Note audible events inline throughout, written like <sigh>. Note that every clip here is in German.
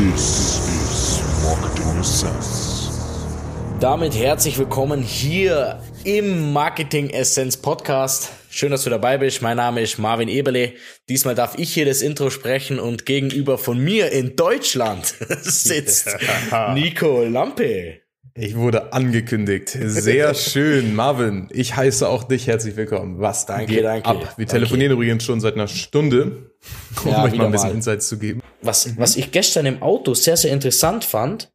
This is Marketing Essence. Damit herzlich willkommen hier im Marketing Essence Podcast. Schön, dass du dabei bist. Mein Name ist Marvin Eberle. Diesmal darf ich hier das Intro sprechen und gegenüber von mir in Deutschland <laughs> sitzt <laughs> Nico Lampe. Ich wurde angekündigt. Sehr <laughs> schön, Marvin. Ich heiße auch dich herzlich willkommen. Was Danke, geht danke, ab? Wir danke. telefonieren übrigens schon seit einer Stunde, um Ja, euch mal ein bisschen mal. Insights zu geben. Was, was ich gestern im Auto sehr, sehr interessant fand,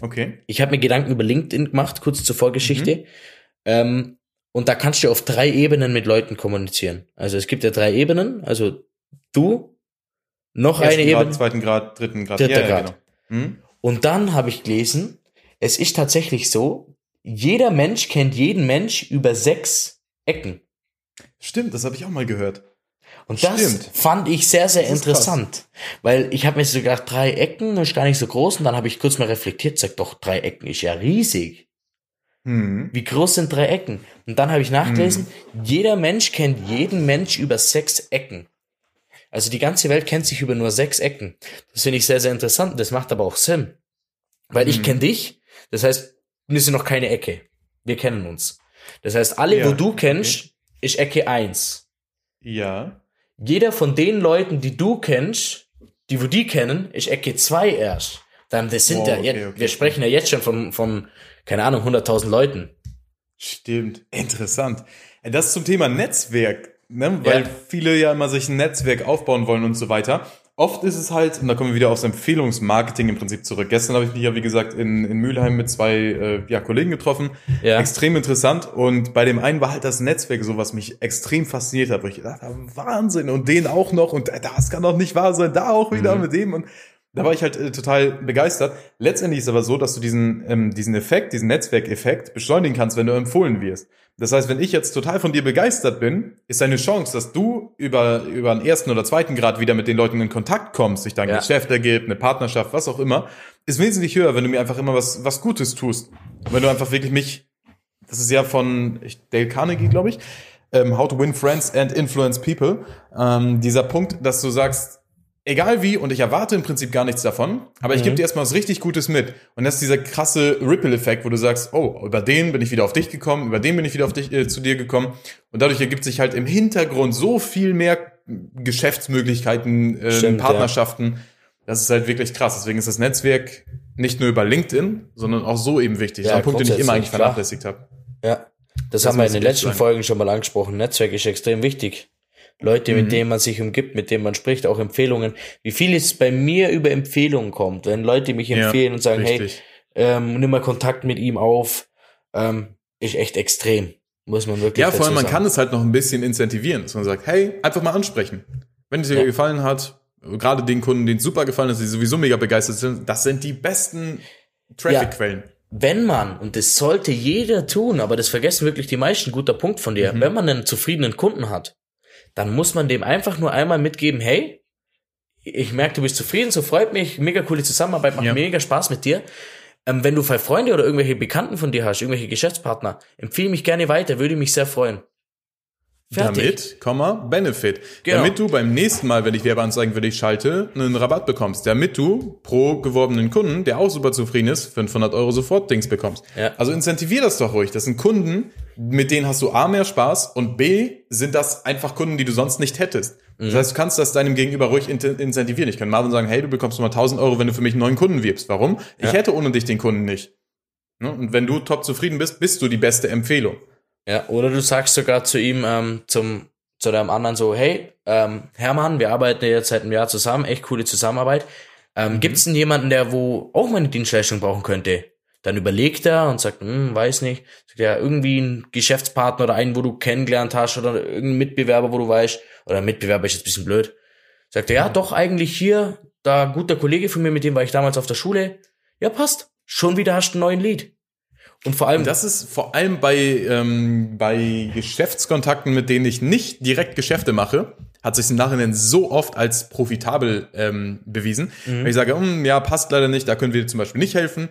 Okay. ich habe mir Gedanken über LinkedIn gemacht, kurz zur Vorgeschichte. Ähm, und da kannst du auf drei Ebenen mit Leuten kommunizieren. Also es gibt ja drei Ebenen. Also du, noch eine Ersten Ebene. Grad, zweiten Grad, dritten Grad. Dritter ja, Grad. Genau. Hm? Und dann habe ich gelesen, es ist tatsächlich so, jeder Mensch kennt jeden Mensch über sechs Ecken. Stimmt, das habe ich auch mal gehört. Und das Stimmt. fand ich sehr, sehr interessant. Weil ich habe mir so gedacht, drei Ecken ist gar nicht so groß. Und dann habe ich kurz mal reflektiert, sag doch, drei Ecken ist ja riesig. Hm. Wie groß sind drei Ecken? Und dann habe ich nachgelesen, jeder Mensch kennt jeden Mensch über sechs Ecken. Also die ganze Welt kennt sich über nur sechs Ecken. Das finde ich sehr, sehr interessant. Das macht aber auch Sinn. Weil ich kenne dich, das heißt, wir sind noch keine Ecke. Wir kennen uns. Das heißt, alle, Ja, wo du kennst, ist Ecke eins. Ja. Jeder von den Leuten, die du kennst, die wo die kennen, ist Ecke zwei erst. Dann, das sind Wow, ja, okay, jetzt, okay. wir sprechen ja jetzt schon von, von keine Ahnung, 100.000 Leuten. Stimmt. Interessant. Das zum Thema Netzwerk, ne? weil Ja. viele ja immer sich ein Netzwerk aufbauen wollen und so weiter. Oft ist es halt, und da kommen wir wieder aufs Empfehlungsmarketing im Prinzip zurück. Gestern habe ich mich ja, wie gesagt, in, in Mülheim mit zwei äh, ja, Kollegen getroffen. Ja. Extrem interessant. Und bei dem einen war halt das Netzwerk so, was mich extrem fasziniert hat, wo ich gedacht habe, Wahnsinn. Und den auch noch. Und das kann doch nicht wahr sein. Da auch wieder mit dem. Und da war ich halt äh, total begeistert. Letztendlich ist aber so, dass du diesen, ähm, diesen Effekt, diesen Netzwerkeffekt beschleunigen kannst, wenn du empfohlen wirst. Das heißt, wenn ich jetzt total von dir begeistert bin, ist deine Chance, dass du über, über einen ersten oder zweiten Grad wieder mit den Leuten in Kontakt kommst, sich da ein Ja. Geschäft ergibt, eine Partnerschaft, was auch immer, ist wesentlich höher, wenn du mir einfach immer was, was Gutes tust. Wenn du einfach wirklich mich, das ist ja von Dale Carnegie, glaube ich, ähm, How to Win Friends and Influence People, ähm, dieser Punkt, dass du sagst, egal wie, und ich erwarte im Prinzip gar nichts davon, aber ich gebe dir erstmal was richtig Gutes mit. Und das ist dieser krasse Ripple-Effekt, wo du sagst, oh, über den bin ich wieder auf dich gekommen, über den bin ich wieder auf dich, äh, zu dir gekommen. Und dadurch ergibt sich halt im Hintergrund so viel mehr Geschäftsmöglichkeiten, ähm, Stimmt, ja. Partnerschaften. Das ist halt wirklich krass. Deswegen ist das Netzwerk nicht nur über LinkedIn, sondern auch so eben wichtig. Ja, das ist ein Punkt, den ich immer eigentlich vernachlässigt habe. Ja. Das, Das haben wir in den letzten sein. Folgen schon mal angesprochen. Netzwerk ist extrem wichtig. Leute, Mhm. mit denen man sich umgibt, mit denen man spricht, auch Empfehlungen. Wie viel es bei mir über Empfehlungen kommt, wenn Leute mich Ja, empfehlen und sagen, richtig. hey, ähm, nimm mal Kontakt mit ihm auf, ähm, ist echt extrem. Muss man wirklich Ja, vor allem, man kann sagen. es halt noch ein bisschen incentivieren, dass man sagt, hey, einfach mal ansprechen. Wenn es dir Ja. gefallen hat, gerade den Kunden, denen es super gefallen ist, die sowieso mega begeistert sind, das sind die besten Traffic-Quellen. wenn man, und das sollte jeder tun, aber das vergessen wirklich die meisten, guter Punkt von Mhm. dir, wenn man einen zufriedenen Kunden hat, dann muss man dem einfach nur einmal mitgeben, hey, ich merke, du bist zufrieden, so freut mich, mega coole Zusammenarbeit, macht Ja. mega Spaß mit dir. Ähm, wenn du Freunde oder irgendwelche Bekannten von dir hast, irgendwelche Geschäftspartner, empfehle mich gerne weiter, würde mich sehr freuen. Fertig. Damit, Komma, Benefit. Genau. Damit du beim nächsten Mal, wenn ich Werbeanzeigen für dich schalte, einen Rabatt bekommst. Damit du pro geworbenen Kunden, der auch super zufrieden ist, 500 Euro sofort Dings bekommst. Ja. Also incentivier das doch ruhig. Das sind Kunden, mit denen hast du A, mehr Spaß und B, sind das einfach Kunden, die du sonst nicht hättest. Mhm. Das heißt, du kannst das deinem Gegenüber ruhig in incentivieren. Ich kann Marvin sagen, hey, du bekommst mal 1000 Euro, wenn du für mich einen neuen Kunden wirbst. Warum? Ich Ja. hätte ohne dich den Kunden nicht. Ne? Und wenn du top zufrieden bist, bist du die beste Empfehlung. Ja, oder du sagst sogar zu ihm, ähm, zum, zu deinem anderen so, hey, ähm, Hermann, wir arbeiten ja jetzt seit einem Jahr zusammen, echt coole Zusammenarbeit. Ähm, Gibt's denn jemanden, der wo auch meine Dienstleistung brauchen könnte? Dann überlegt er und sagt, hm, weiß nicht. Sagt er, irgendwie ein Geschäftspartner oder einen, wo du kennengelernt hast oder irgendein Mitbewerber, wo du weißt, oder Mitbewerber ist jetzt ein bisschen blöd. Sagt er, ja, doch, eigentlich hier, da guter Kollege von mir, mit dem war ich damals auf der Schule. Ja, passt. Schon wieder hast du einen neuen Lied. Und vor allem, Und das ist vor allem bei, ähm, bei Geschäftskontakten, mit denen ich nicht direkt Geschäfte mache, hat sich im Nachhinein so oft als profitabel ähm, bewiesen. Wenn ich sage, hm, ja, passt leider nicht, da können wir dir zum Beispiel nicht helfen.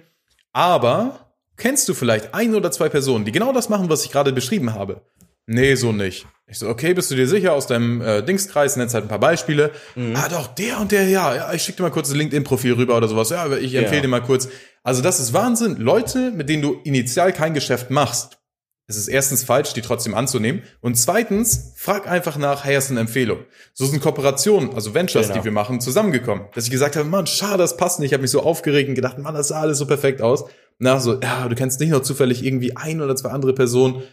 Aber kennst du vielleicht ein oder zwei Personen, die genau das machen, was ich gerade beschrieben habe? Nee, so nicht. Ich so, okay, bist du dir sicher aus deinem äh, Dingskreis, nennst halt ein paar Beispiele. Mhm. Ah, doch, der und der, ja, ja, ich schicke dir mal kurz das LinkedIn-Profil rüber oder sowas. Ja, aber ich empfehle Ja. dir mal kurz. Also das ist Wahnsinn. Leute, mit denen du initial kein Geschäft machst, es ist erstens falsch, die trotzdem anzunehmen. Und zweitens, frag einfach nach, hey, hast du eine Empfehlung? So sind Kooperationen, also Ventures, Genau. die wir machen, zusammengekommen. Dass ich gesagt habe, Mann, schade, das passt nicht. Ich habe mich so aufgeregt und gedacht, Mann, das sah alles so perfekt aus. Na, so, ja, du kennst nicht noch zufällig irgendwie ein oder zwei andere Personen.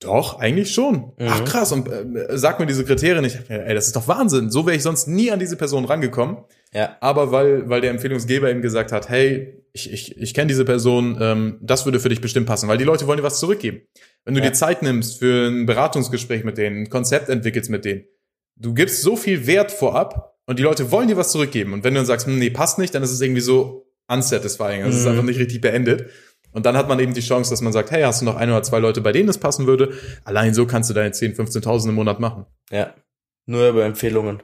Doch, eigentlich schon. Mhm. Ach krass, und äh, sag mir diese Kriterien. Ich, ey, das ist doch Wahnsinn. So wäre ich sonst nie an diese Person rangekommen. Ja. Aber weil, weil der Empfehlungsgeber eben gesagt hat, hey, ich, ich, ich kenne diese Person, ähm, das würde für dich bestimmt passen, weil die Leute wollen dir was zurückgeben. Wenn du Ja. dir Zeit nimmst für ein Beratungsgespräch mit denen, ein Konzept entwickelst mit denen, du gibst so viel Wert vorab und die Leute wollen dir was zurückgeben. Und wenn du dann sagst, hm, nee, passt nicht, dann ist es irgendwie so unsatisfying. Also es ist Mhm. einfach nicht richtig beendet. Und dann hat man eben die Chance, dass man sagt, hey, hast du noch ein oder zwei Leute, bei denen es passen würde? Allein so kannst du deine 10, 15.000 im Monat machen. Ja. Nur über Empfehlungen.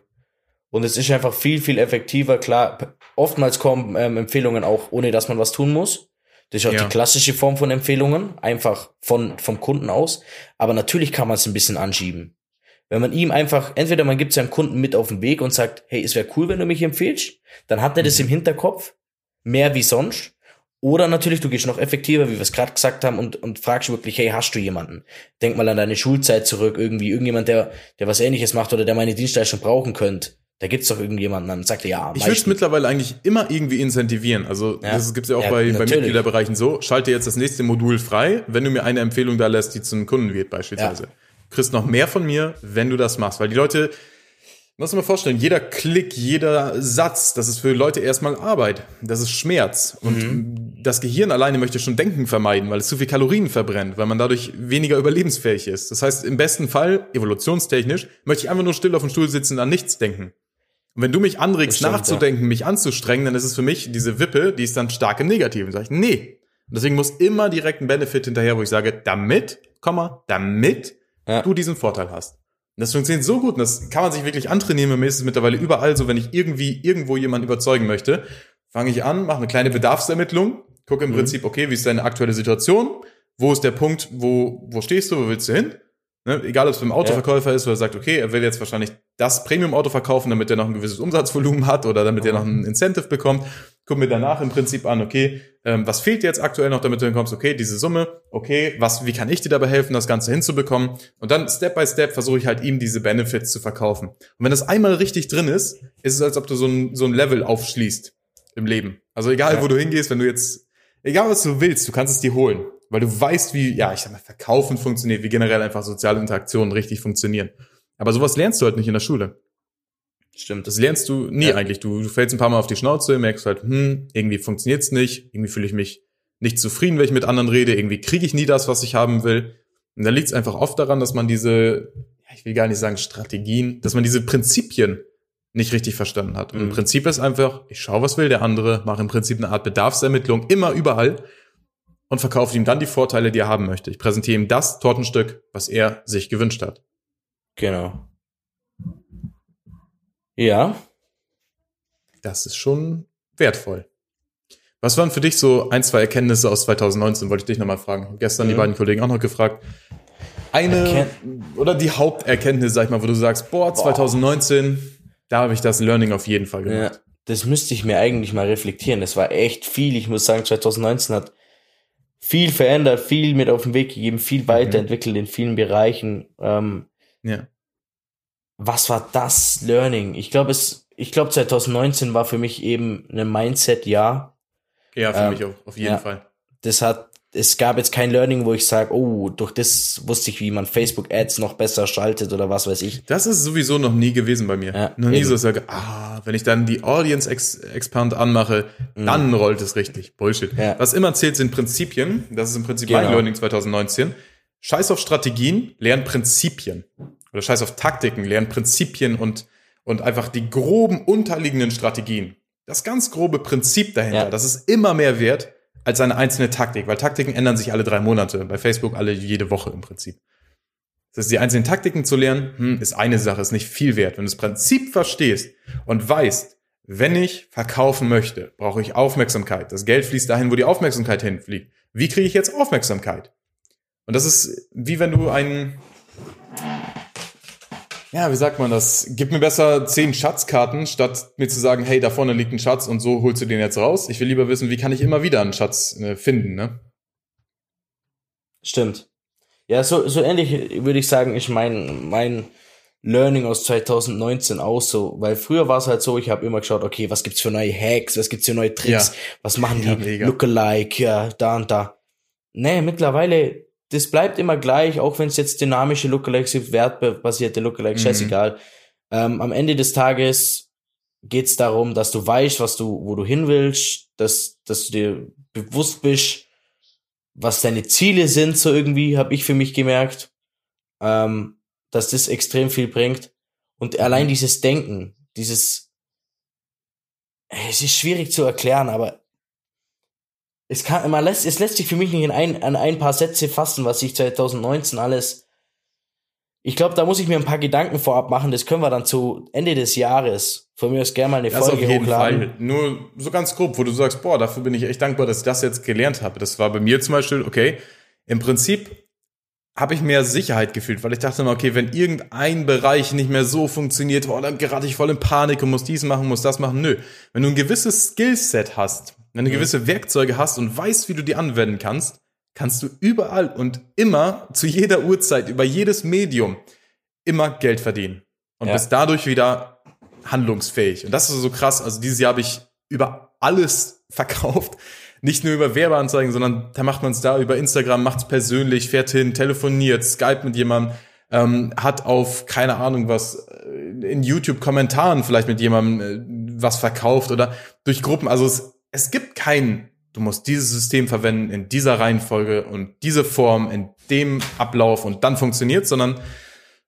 Und es ist einfach viel, viel effektiver. Klar, oftmals kommen ähm, Empfehlungen auch, ohne dass man was tun muss. Das ist auch Ja. die klassische Form von Empfehlungen, einfach von, vom Kunden aus. Aber natürlich kann man es ein bisschen anschieben. Wenn man ihm einfach, entweder man gibt seinem Kunden mit auf den Weg und sagt, hey, es wäre cool, wenn du mich empfiehlst, dann hat er das im Hinterkopf, mehr wie sonst. Oder natürlich, du gehst noch effektiver, wie wir es gerade gesagt haben, und, und fragst wirklich, hey, hast du jemanden? Denk mal an deine Schulzeit zurück, irgendwie irgendjemand, der, der was ähnliches macht oder der meine Dienstleistung brauchen könnte. Da gibt's doch irgendjemanden, dann sagt er ja. Ich würde mittlerweile eigentlich immer irgendwie incentivieren. Also Ja. das gibt's ja auch Ja, bei, bei. Mitgliederbereichen so. Schalte jetzt das nächste Modul frei, wenn du mir eine Empfehlung da lässt, die zum Kunden wird beispielsweise. Ja. Kriegst noch mehr von mir, wenn du das machst. Weil die Leute, muss man mal vorstellen, jeder Klick, jeder Satz, das ist für Leute erstmal Arbeit. Das ist Schmerz. Und Mhm. das Gehirn alleine möchte schon Denken vermeiden, weil es zu viel Kalorien verbrennt, weil man dadurch weniger überlebensfähig ist. Das heißt, im besten Fall, evolutionstechnisch, möchte ich einfach nur still auf dem Stuhl sitzen und an nichts denken. Und wenn du mich anregst, stimmt, nachzudenken, mich anzustrengen, dann ist es für mich diese Wippe, die ist dann stark im Negativen. Sag ich, nee. Und deswegen muss immer direkt ein Benefit hinterher, wo ich sage, damit, Komma, damit Ja. du diesen Vorteil hast. Und das funktioniert so gut und das kann man sich wirklich antrainieren. Bei mir ist es mittlerweile überall so, wenn ich irgendwie irgendwo jemanden überzeugen möchte, fange ich an, mache eine kleine Bedarfsermittlung, gucke im Mhm. Prinzip, okay, wie ist deine aktuelle Situation? Wo ist der Punkt, wo, wo stehst du, wo willst du hin? Ne? Egal, ob es beim Autoverkäufer ist, oder er sagt, okay, er will jetzt wahrscheinlich das Premium-Auto verkaufen, damit er noch ein gewisses Umsatzvolumen hat oder damit er noch ein Incentive bekommt. Guck mir danach im Prinzip an, okay, ähm, was fehlt jetzt aktuell noch, damit du hinkommst, okay, diese Summe, okay, was, wie kann ich dir dabei helfen, das Ganze hinzubekommen? Und dann Step by Step versuche ich halt ihm diese Benefits zu verkaufen. Und wenn das einmal richtig drin ist, ist es, als ob du so ein, so ein Level aufschließt im Leben. Also egal, Ja. wo du hingehst, wenn du jetzt, egal was du willst, du kannst es dir holen. Weil du weißt, wie, ja, ich sag mal, Verkaufen funktioniert, wie generell einfach soziale Interaktionen richtig funktionieren. Aber sowas lernst du halt nicht in der Schule. Stimmt. Das lernst du nie Ja. eigentlich. Du, du fällst ein paar Mal auf die Schnauze, merkst halt, hm, irgendwie funktioniert's nicht, irgendwie fühle ich mich nicht zufrieden, wenn ich mit anderen rede, irgendwie kriege ich nie das, was ich haben will. Und da liegt es einfach oft daran, dass man diese, ich will gar nicht sagen Strategien, dass man diese Prinzipien nicht richtig verstanden hat. Und im Mhm. Prinzip ist einfach, ich schaue, was will der andere, mache im Prinzip eine Art Bedarfsermittlung, immer überall und verkaufe ihm dann die Vorteile, die er haben möchte. Ich präsentiere ihm das Tortenstück, was er sich gewünscht hat. Genau. Ja. Das ist schon wertvoll. Was waren für dich so ein, zwei Erkenntnisse aus 2019? Wollte ich dich nochmal fragen. Gestern die Mhm. beiden Kollegen auch noch gefragt. Eine Erken- oder die Haupterkenntnis, sag ich mal, wo du sagst, boah, 2019, da habe ich das Learning auf jeden Fall Ja, gemacht. das müsste ich mir eigentlich mal reflektieren. Das war echt viel. Ich muss sagen, 2019 hat viel verändert, viel mit auf den Weg gegeben, viel weiterentwickelt in vielen Bereichen. Ähm, Ja. was war das Learning? Ich glaube, es, ich glaube, 2019 war für mich eben ein Mindset-Jahr. Ja, für Ähm, mich auch, auf jeden ja. Fall. Das hat, es gab jetzt kein Learning, wo ich sage, oh, durch das wusste ich, wie man Facebook-Ads noch besser schaltet oder was weiß ich. Das ist sowieso noch nie gewesen bei mir. Ja, noch nie eben. so, sage, ah, wenn ich dann die Audience Ex Expand anmache, dann rollt es richtig. Bullshit. Mhm. Ja. Was immer zählt, sind Prinzipien. Das ist im Prinzip mein Genau. Learning 2019. Scheiß auf Strategien, lern Prinzipien. Oder scheiß auf Taktiken, lern Prinzipien und, und einfach die groben unterliegenden Strategien. Das ganz grobe Prinzip dahinter, Ja. das ist immer mehr wert als eine einzelne Taktik, weil Taktiken ändern sich alle drei Monate. Bei Facebook alle jede Woche im Prinzip. Das heißt, die einzelnen Taktiken zu lernen, hm, ist eine Sache, ist nicht viel wert. Wenn du das Prinzip verstehst und weißt, wenn ich verkaufen möchte, brauche ich Aufmerksamkeit. Das Geld fließt dahin, wo die Aufmerksamkeit hinfliegt. Wie kriege ich jetzt Aufmerksamkeit? Und das ist wie wenn du einen, ja, wie sagt man das? Gib mir besser zehn Schatzkarten, statt mir zu sagen, hey, da vorne liegt ein Schatz und so holst du den jetzt raus. Ich will lieber wissen, wie kann ich immer wieder einen Schatz äh, finden, ne? Stimmt. Ja, so, so ähnlich würde ich sagen, ist mein, mein Learning aus 2019 auch so, weil früher war es halt so, ich habe immer geschaut, okay, was gibt's für neue Hacks, was gibt's für neue Tricks, Ja. was machen Ja, die mega. Lookalike, ja, da und da. Nee, mittlerweile, das bleibt immer gleich, auch wenn es jetzt dynamische Lookalikes gibt, wertbasierte Lookalikes, Mhm. scheißegal. Ähm, am Ende des Tages geht's darum, dass du weißt, was du, wo du hin willst, dass, dass du dir bewusst bist, was deine Ziele sind, so irgendwie, habe ich für mich gemerkt, ähm, dass das extrem viel bringt. Und allein dieses Denken, dieses, es ist schwierig zu erklären, aber es kann, man lässt, es lässt sich für mich nicht in ein, an ein paar Sätze fassen, was ich 2019 alles, ich glaube, da muss ich mir ein paar Gedanken vorab machen, das können wir dann zu Ende des Jahres, von mir aus gerne mal eine Das auf Folge jeden hochladen. Fall. Nur so ganz grob, wo du sagst, boah, dafür bin ich echt dankbar, dass ich das jetzt gelernt habe. Das war bei mir zum Beispiel, okay, im Prinzip habe ich mehr Sicherheit gefühlt, weil ich dachte immer, okay, wenn irgendein Bereich nicht mehr so funktioniert, oh, dann gerate ich voll in Panik und muss dies machen, muss das machen. Nö. Wenn du ein gewisses Skillset hast, wenn du gewisse Werkzeuge hast und weißt, wie du die anwenden kannst, kannst du überall und immer zu jeder Uhrzeit über jedes Medium immer Geld verdienen und Ja. bist dadurch wieder handlungsfähig. Und das ist so krass. Also dieses Jahr habe ich über alles <laughs> verkauft. Nicht nur über Werbeanzeigen, sondern da macht man es da über Instagram, macht es persönlich, fährt hin, telefoniert, Skype mit jemandem, ähm, hat auf, keine Ahnung was, äh, in YouTube-Kommentaren vielleicht mit jemandem äh, was verkauft oder durch Gruppen. Also es, es gibt keinen, du musst dieses System verwenden in dieser Reihenfolge und diese Form, in dem Ablauf und dann funktioniert, sondern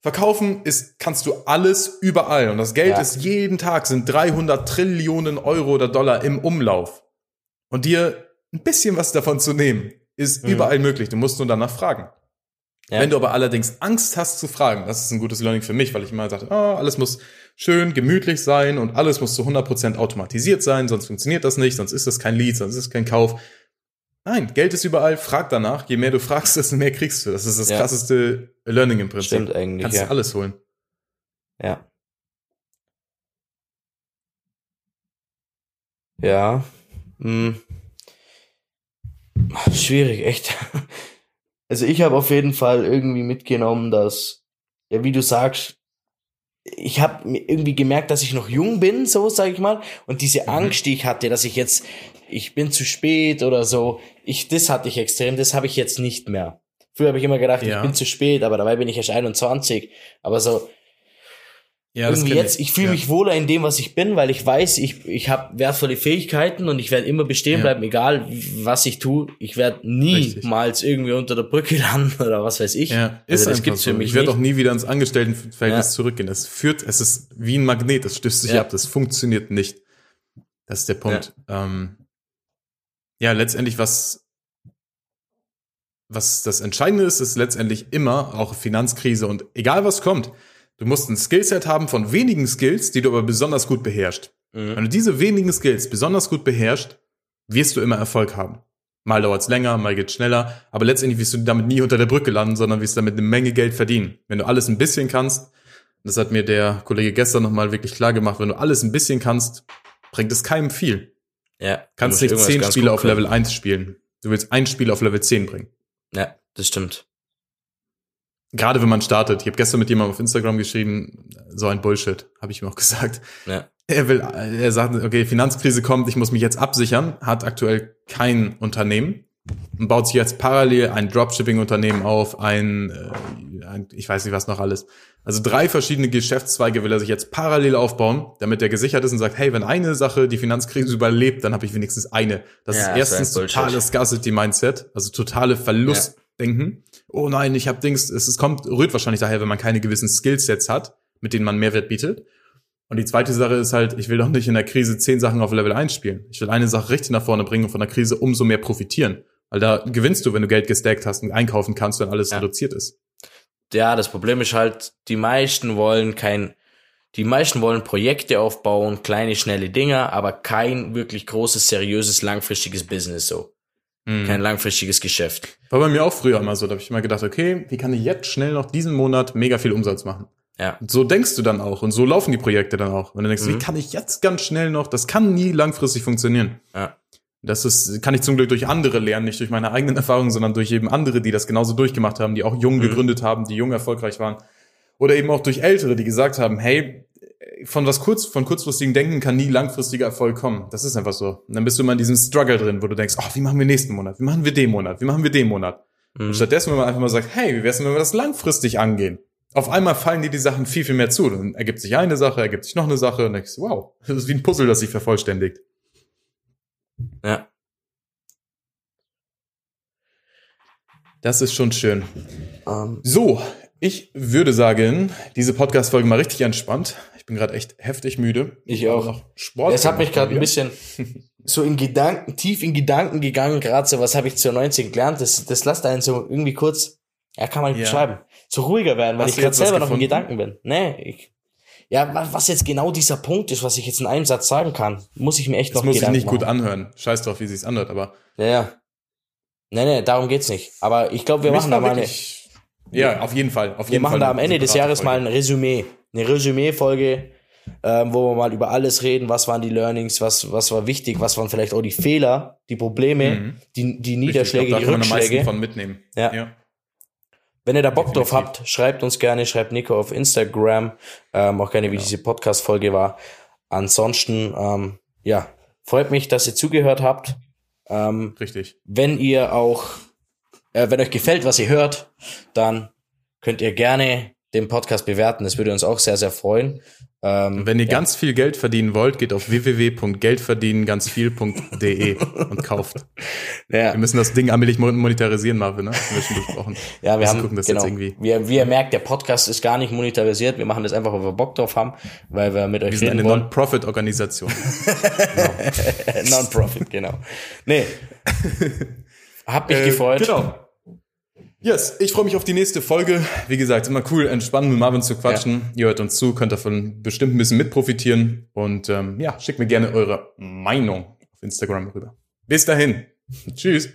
Verkaufen ist, kannst du alles überall. Und das Geld Ja. ist jeden Tag, sind 300 Trillionen Euro oder Dollar im Umlauf. Und dir ein bisschen was davon zu nehmen, ist Mhm. überall möglich. Du musst nur danach fragen. Ja. Wenn du aber allerdings Angst hast zu fragen, das ist ein gutes Learning für mich, weil ich immer dachte, oh, alles muss schön gemütlich sein und alles muss zu 100% automatisiert sein, sonst funktioniert das nicht, sonst ist das kein Lead, sonst ist es kein Kauf. Nein, Geld ist überall, frag danach. Je mehr du fragst, <laughs> desto mehr kriegst du. Das ist das Ja. krasseste Learning im Prinzip. Stimmt eigentlich, Kannst ja. du alles holen. Ja. Ja. Hm. Schwierig, echt. <laughs> Also ich habe auf jeden Fall irgendwie mitgenommen, dass, ja, wie du sagst, ich habe irgendwie gemerkt, dass ich noch jung bin, so sage ich mal, und diese Mhm. Angst, die ich hatte, dass ich jetzt, ich bin zu spät oder so, ich, das hatte ich extrem, das habe ich jetzt nicht mehr. Früher habe ich immer gedacht, Ja. ich bin zu spät, aber dabei bin ich erst 21. Aber so, Ja, irgendwie jetzt, ich fühle Ja. mich wohler in dem, was ich bin, weil ich weiß, ich, ich habe wertvolle Fähigkeiten und ich werde immer bestehen Ja. bleiben, egal was ich tue. Ich werde Richtig. niemals irgendwie unter der Brücke <laughs> landen oder was weiß ich. Ja, also ist das gibt's so. für mich Ich werde auch nie wieder ins Angestelltenverhältnis Ja. zurückgehen. Es führt, es ist wie ein Magnet, es stößt sich ab, das funktioniert nicht. Das ist der Punkt. Ja, ähm, ja letztendlich, was, was das Entscheidende ist, ist letztendlich immer auch Finanzkrise und egal was kommt, du musst ein Skillset haben von wenigen Skills, die du aber besonders gut beherrschst. Mhm. Wenn du diese wenigen Skills besonders gut beherrschst, wirst du immer Erfolg haben. Mal dauert's länger, mal geht's schneller, aber letztendlich wirst du damit nie unter der Brücke landen, sondern wirst damit eine Menge Geld verdienen. Wenn du alles ein bisschen kannst, das hat mir der Kollege gestern nochmal wirklich klar gemacht, wenn du alles ein bisschen kannst, bringt es keinem viel. Ja, Kannst du nicht zehn Spiele auf. Level 1 spielen. Du willst ein Spiel auf Level 10 bringen. Ja, das stimmt. Gerade wenn man startet. Ich habe gestern mit jemandem auf Instagram geschrieben, so ein Bullshit, habe ich ihm auch <laughs> gesagt. Ja. Er will, er sagt, okay, Finanzkrise kommt, ich muss mich jetzt absichern, hat aktuell kein Unternehmen und baut sich jetzt parallel ein Dropshipping-Unternehmen auf, ein, äh, ein, ich weiß nicht was noch alles. Also drei verschiedene Geschäftszweige will er sich jetzt parallel aufbauen, damit er gesichert ist und sagt, hey, wenn eine Sache die Finanzkrise überlebt, dann habe ich wenigstens eine. Das Ja, ist das erstens Bullshit. totales Scarcity-Mindset, also totale Verlustdenken. Oh nein, ich habe Dings, es, es kommt, rührt wahrscheinlich daher, wenn man keine gewissen Skillsets hat, mit denen man Mehrwert bietet. Und die zweite Sache ist halt, ich will doch nicht in der Krise zehn Sachen auf Level 1 spielen. Ich will eine Sache richtig nach vorne bringen und von der Krise umso mehr profitieren. Weil da gewinnst du, wenn du Geld gestackt hast und einkaufen kannst, wenn alles Ja. reduziert ist. ja, das Problem ist halt, die meisten wollen kein, die meisten wollen Projekte aufbauen, kleine, schnelle Dinger, aber kein wirklich großes, seriöses, langfristiges Business so. Mhm. Kein langfristiges Geschäft. War bei mir auch früher immer so. Da habe ich immer gedacht, okay, wie kann ich jetzt schnell noch diesen Monat mega viel Umsatz machen? Ja. Und so denkst du dann auch und so laufen die Projekte dann auch. Und dann denkst du, Mhm. wie kann ich jetzt ganz schnell noch, das kann nie langfristig funktionieren. Ja. Das ist, kann ich zum Glück durch andere lernen, nicht durch meine eigenen Erfahrungen, sondern durch eben andere, die das genauso durchgemacht haben, die auch jung Mhm. gegründet haben, die jung erfolgreich waren. Oder eben auch durch Ältere, die gesagt haben, hey, von was kurz, von kurzfristigen Denken kann nie langfristiger Erfolg kommen. Das ist einfach so. Und dann bist du immer in diesem Struggle drin, wo du denkst, ach, wie machen wir nächsten Monat? Wie machen wir den Monat? Wie machen wir den Monat? Mhm. Und stattdessen, wenn man einfach mal sagt, hey, wie wär's denn, wenn wir das langfristig angehen? Auf einmal fallen dir die Sachen viel, viel mehr zu. Dann ergibt sich eine Sache, ergibt sich noch eine Sache und denkst, wow, das ist wie ein Puzzle, das sich vervollständigt. Ja. Das ist schon schön. Ähm, So, ich würde sagen, diese Podcast-Folge mal richtig entspannt. Ich bin gerade echt heftig müde. Ich auch. Noch Sport. es hat mich gerade ein bisschen <laughs> so in Gedanken, tief in Gedanken gegangen, gerade so, was habe ich zur 90 gelernt? Das, das lässt einen so irgendwie kurz, ja, kann man nicht Ja. beschreiben, so ruhiger werden, weil Hast ich gerade selber noch in? Gedanken bin. Nee, ich, ja, wa- was jetzt genau dieser Punkt ist, was ich jetzt in einem Satz sagen kann, muss ich mir echt Das noch muss Gedanken nicht gut machen. anhören. Scheiß drauf, wie sich's anhört, aber Ja, ja. Nee, nee, darum geht's nicht. Aber ich glaube, wir mich machen da mal eine, Ja, auf jeden Fall. Auf wir jeden machen Fall da am Ende des Jahres mal Folge. ein Resümee. Eine Resümee-Folge, ähm, wo wir mal über alles reden, was waren die Learnings, was, was war wichtig, was waren vielleicht auch die Fehler, die Probleme, Mhm. die, die Richtig, Niederschläge, ich glaub, die kann man am Rückschläge. von mitnehmen. Ja. ja. Wenn ihr da Bock drauf Definitiv. habt, schreibt uns gerne, schreibt Nico auf Instagram, ähm, auch gerne, wie Genau. diese Podcast-Folge war. Ansonsten, ähm, ja, freut mich, dass ihr zugehört habt. Ähm, Richtig. wenn ihr auch, äh, wenn euch gefällt, was ihr hört, dann könnt ihr gerne den Podcast bewerten. Das würde uns auch sehr, sehr freuen. Ähm, wenn ihr ja. ganz viel Geld verdienen wollt, geht auf www.geldverdienenganzviel.de und kauft. <laughs> ja, Wir müssen das Ding allmählich mon- monetarisieren, Marvin, ne? Haben wir schon besprochen. <laughs> ja, wir müssen haben, gucken, dass genau, jetzt irgendwie- wie, wie ihr merkt, der Podcast ist gar nicht monetarisiert. Wir machen das einfach, weil wir Bock drauf haben, weil wir mit euch Wir sind eine. Non-Profit-Organisation. <laughs> Non-Profit, genau. Nee. Hab mich Äh, gefreut. Genau. Yes, ich freue mich auf die nächste Folge. Wie gesagt, immer cool, entspannt mit Marvin zu quatschen. Ihr hört uns zu, könnt davon bestimmt ein bisschen mit profitieren. Und ähm, ja, schickt mir gerne eure Meinung auf Instagram rüber. Bis dahin. <laughs> Tschüss.